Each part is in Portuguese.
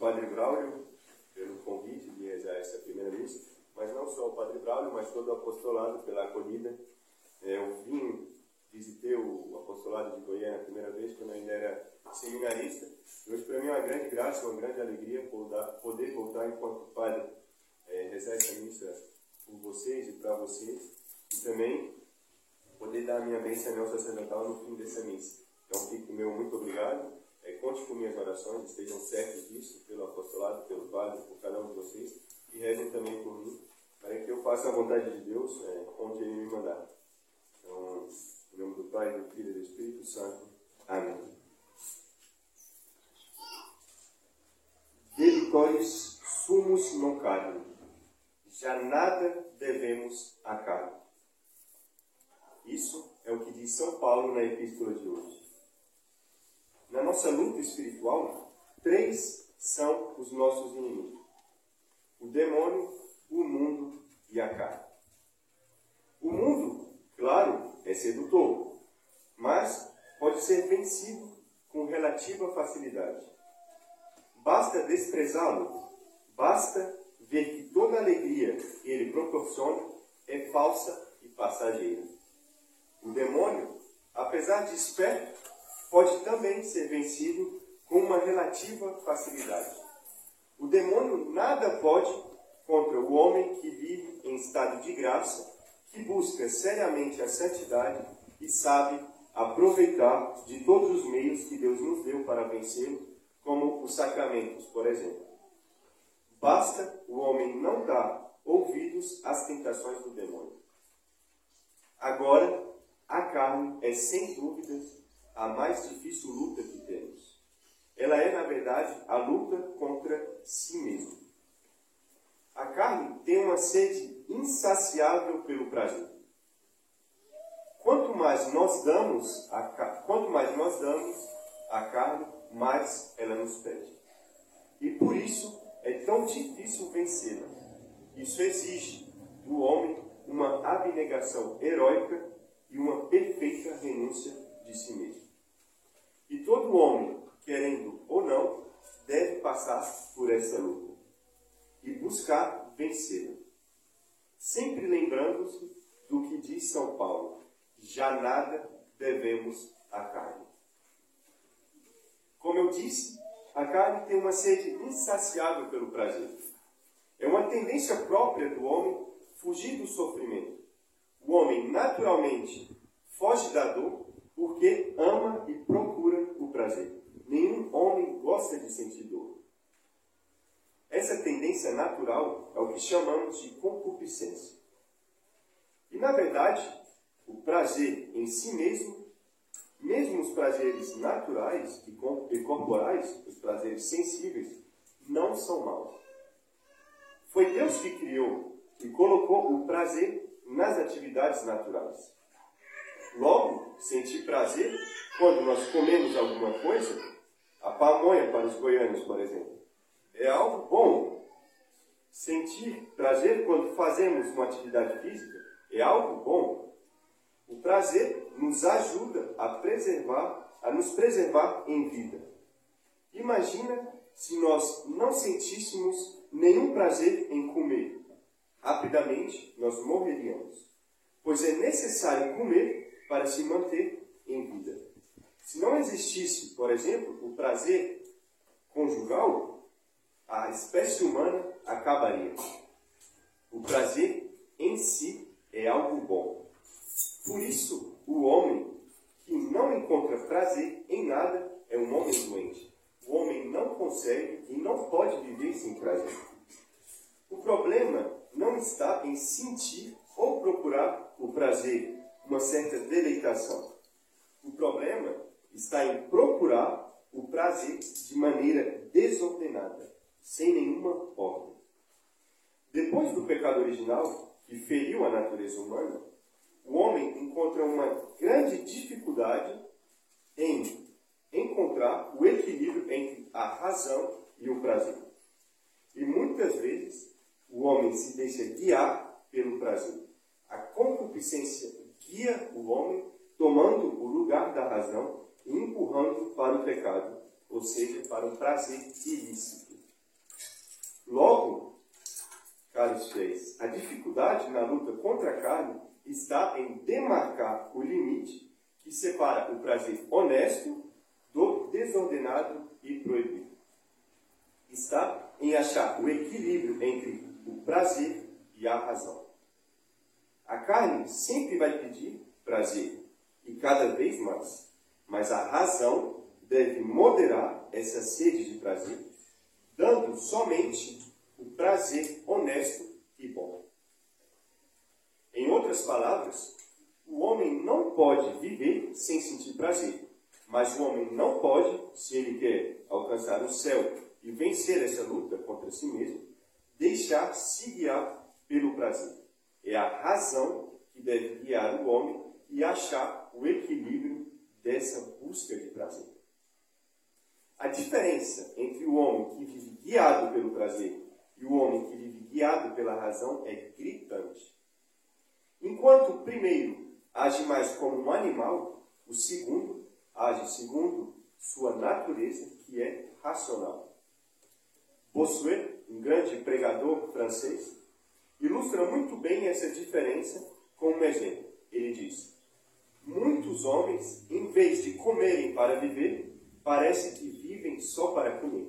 Padre Braulio pelo convite de rezar essa primeira missa, mas não só o Padre Braulio, mas todo o apostolado pela acolhida. É, eu vim, visitei o apostolado de Goiânia a primeira vez, quando ainda era seminarista. Hoje, para mim, é uma grande graça, uma grande alegria poder voltar enquanto padre, é, rezar essa missa por vocês e para vocês, e também poder dar a minha bênção ao sacerdotal no fim dessa missa. Então, fico meu muito obrigado. É, conte com minhas orações, estejam certos disso, pelo apostolado, pelo padre, por cada um de vocês, e rezem também por mim, para que eu faça a vontade de Deus é, onde Ele me mandar. Então, em nome do Pai, do Filho e do Espírito Santo. Amém. Debitores sumos non carne. Já nada devemos a carne. Isso é o que diz São Paulo na epístola de hoje na nossa luta espiritual, três são os nossos inimigos: o demônio, o mundo e a carne. O mundo, claro, é sedutor, mas pode ser vencido com relativa facilidade. Basta desprezá-lo, basta ver que toda alegria que ele proporciona é falsa e passageira. O demônio, apesar de esperto, pode também ser vencido com uma relativa facilidade. O demônio nada pode contra o homem que vive em estado de graça, que busca seriamente a santidade e sabe aproveitar de todos os meios que Deus nos deu para vencê-lo, como os sacramentos, por exemplo. Basta o homem não dar ouvidos às tentações do demônio. Agora, a carne é sem dúvidas a mais difícil luta que temos. Ela é, na verdade, a luta contra si mesmo. A carne tem uma sede insaciável pelo prazer. Quanto mais nós damos, a, quanto mais nós damos à carne, mais ela nos pede. E por isso é tão difícil vencê-la. Isso exige do homem uma abnegação heróica e uma perfeita renúncia de si mesmo. E todo homem, querendo ou não, deve passar por essa luta e buscar vencê-la. Sempre lembrando-se do que diz São Paulo: já nada devemos à carne. Como eu disse, a carne tem uma sede insaciável pelo prazer. É uma tendência própria do homem fugir do sofrimento. O homem naturalmente foge da dor porque ama e procura prazer. Nenhum homem gosta de sentir dor. Essa tendência natural é o que chamamos de concupiscência. E, na verdade, o prazer em si mesmo, mesmo os prazeres naturais e corporais, os prazeres sensíveis, não são maus. Foi Deus que criou e colocou o prazer nas atividades naturais. Logo, sentir prazer quando nós comemos alguma coisa, a pamonha para os goianos, por exemplo, é algo bom. Sentir prazer quando fazemos uma atividade física é algo bom. O prazer nos ajuda a preservar, a nos preservar em vida. Imagina se nós não sentíssemos nenhum prazer em comer. Rapidamente nós morreríamos, pois é necessário comer para se manter em vida. Se não existisse, por exemplo, o prazer conjugal, a espécie humana acabaria. O prazer em si é algo bom. Por isso, o homem que não encontra prazer em nada é um homem doente. O homem não consegue e não pode viver sem prazer. O problema não está em sentir ou procurar o prazer uma certa deleitação. O problema está em procurar o prazer de maneira desordenada, sem nenhuma ordem. Depois do pecado original, que feriu a natureza humana, o homem encontra uma grande dificuldade em encontrar o equilíbrio entre a razão e o prazer. E muitas vezes o homem se deixa guiar pelo prazer. A concupiscência guia o homem tomando o lugar da razão e empurrando para o pecado, ou seja, para um prazer ilícito. Logo, caros fiéis, a dificuldade na luta contra a carne está em demarcar o limite que separa o prazer honesto do desordenado e proibido. Está em achar o equilíbrio entre o prazer e a razão. A carne sempre vai pedir prazer, e cada vez mais, mas a razão deve moderar essa sede de prazer, dando somente o prazer honesto e bom. Em outras palavras, o homem não pode viver sem sentir prazer, mas o homem não pode, se ele quer alcançar o céu e vencer essa luta contra si mesmo, deixar se guiar pelo prazer. É a razão que deve guiar o homem e achar o equilíbrio dessa busca de prazer. A diferença entre o homem que vive guiado pelo prazer e o homem que vive guiado pela razão é gritante. Enquanto o primeiro age mais como um animal, o segundo age segundo sua natureza, que é racional. Bossuet, um grande pregador francês, ilustra muito bem essa diferença com um exemplo. Ele diz: Muitos homens, em vez de comerem para viver, parece que só para comer.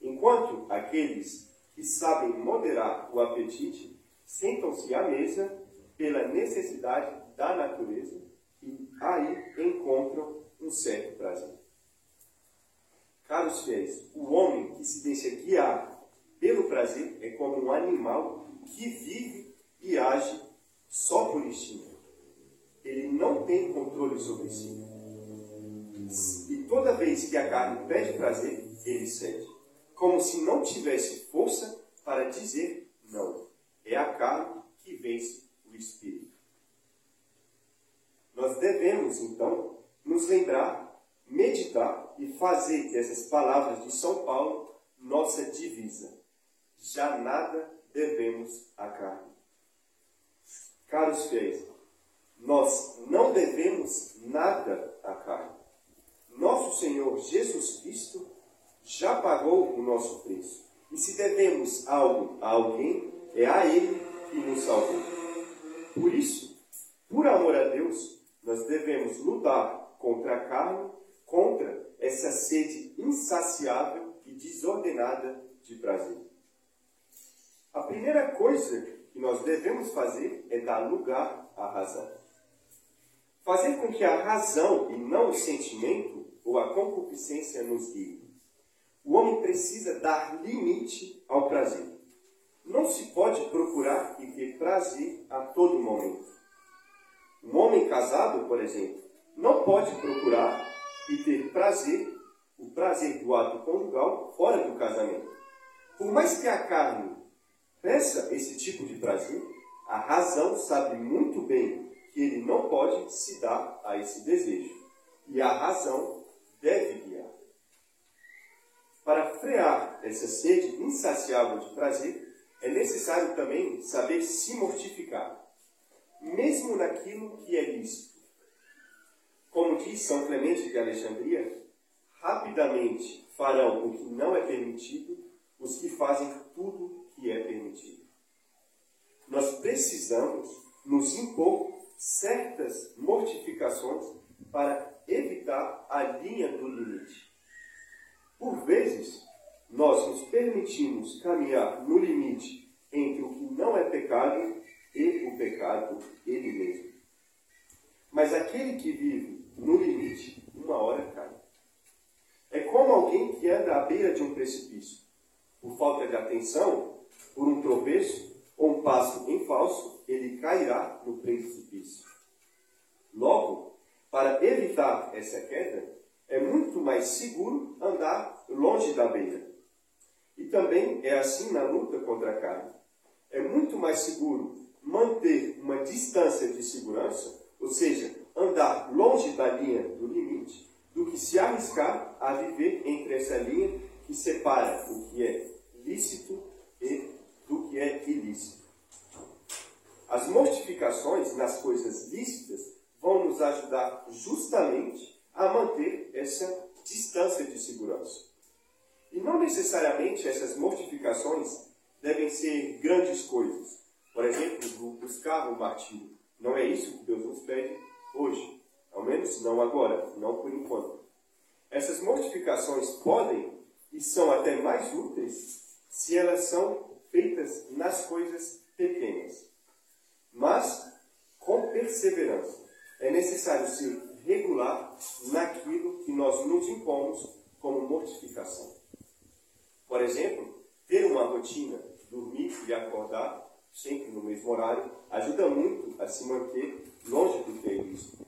Enquanto aqueles que sabem moderar o apetite sentam-se à mesa pela necessidade da natureza e aí encontram um certo prazer. Caros fiéis, o homem que se deixa guiar pelo prazer é como um animal que vive e age só por instinto. Ele não tem controle sobre si. E toda vez que a carne pede prazer, ele cede. Como se não tivesse força para dizer não. É a carne que vence o espírito. Nós devemos, então, nos lembrar, meditar e fazer dessas palavras de São Paulo nossa divisa. Já nada devemos à carne. Caros fiéis, nós não devemos nada à carne. Nosso Senhor Jesus Cristo já pagou o nosso preço. E se devemos algo a alguém, é a Ele que nos salvou. Por isso, por amor a Deus, nós devemos lutar contra a carne, contra essa sede insaciável e desordenada de prazer. A primeira coisa que nós devemos fazer é dar lugar à razão. Fazer com que a razão e não o sentimento ou a concupiscência nos guie. O homem precisa dar limite ao prazer. Não se pode procurar e ter prazer a todo momento. Um homem casado, por exemplo, não pode procurar e ter prazer, o prazer do ato conjugal, fora do casamento. Por mais que a carne peça esse tipo de prazer, a razão sabe muito bem que ele não pode se dar a esse desejo. E a razão deve guiar. Para frear essa sede insaciável de prazer, é necessário também saber se mortificar mesmo naquilo que é lícito. Como diz São Clemente de Alexandria, rapidamente farão o que não é permitido os que fazem tudo que é permitido. Nós precisamos nos impor certas mortificações para evitar a linha do limite. Por vezes, nós nos permitimos caminhar no limite entre o que não é pecado e o pecado ele mesmo. Mas aquele que vive no limite, uma hora cai. É como alguém que anda à beira de um precipício. Por falta de atenção, por um tropeço ou um passo em falso, ele cairá no precipício. Logo, para evitar essa queda, é muito mais seguro andar longe da beira. Também é assim na luta contra a carne. É muito mais seguro manter uma distância de segurança, ou seja, andar longe da linha do limite, do que se arriscar a viver entre essa linha que separa o que é lícito e do que é ilícito. As mortificações nas coisas lícitas vão nos ajudar justamente a manter essa distância distância de segurança. E não necessariamente essas mortificações devem ser grandes coisas. Por exemplo, buscar o martírio. Não é isso que Deus nos pede hoje. Ao menos não agora, não por enquanto. Essas mortificações podem e são até mais úteis se elas são feitas nas coisas pequenas. Mas com perseverança. É necessário ser regular naquilo que nós nos impomos como mortificação. Por exemplo, ter uma rotina, dormir e acordar sempre no mesmo horário, ajuda muito a se manter longe do isso.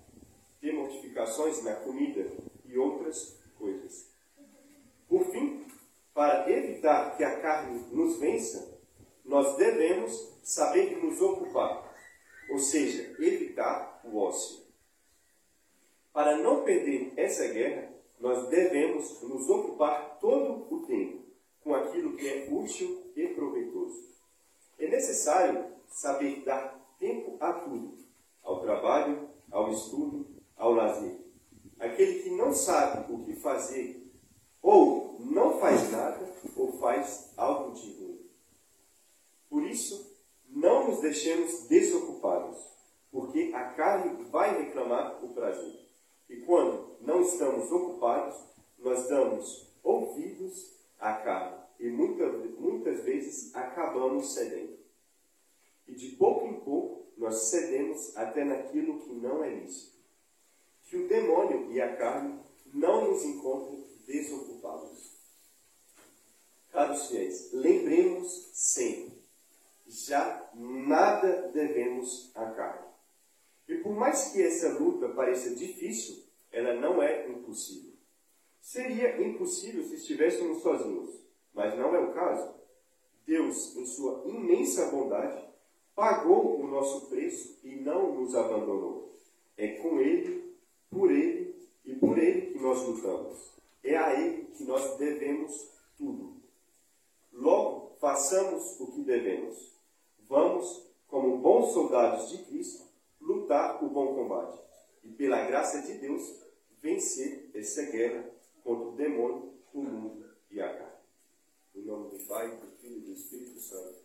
Ter mortificações na comida e outras coisas. Por fim, para evitar que a carne nos vença, nós devemos saber nos ocupar, ou seja, evitar o ócio. Para não perder essa guerra, nós devemos nos ocupar todo o tempo com aquilo que é útil e proveitoso. É necessário saber dar tempo a tudo, ao trabalho, ao estudo, ao lazer. Aquele que não sabe o que fazer, ou não faz nada, ou faz algo de ruim. Por isso, não nos deixemos desocupados, porque a carne vai reclamar o prazer. E quando não estamos ocupados, nós damos ouvidos carne e muita, muitas vezes acabamos cedendo. E de pouco em pouco nós cedemos até naquilo que não é lícito. Que o demônio e a carne não nos encontrem desocupados. Caros fiéis, lembremos sempre, já nada devemos à carne. E por mais que essa luta pareça difícil, ela não é impossível. Seria impossível se estivéssemos sozinhos, mas não é o caso. Deus, em sua imensa bondade, pagou o nosso preço e não nos abandonou. É com Ele, por Ele e por Ele que nós lutamos. É a Ele que nós devemos tudo. Logo, façamos o que devemos. Vamos, como bons soldados de Cristo, lutar o bom combate e, pela graça de Deus, vencer essa guerra contra o demônio, o mundo e a carne. Em nome do Pai, do Filho e do Espírito Santo.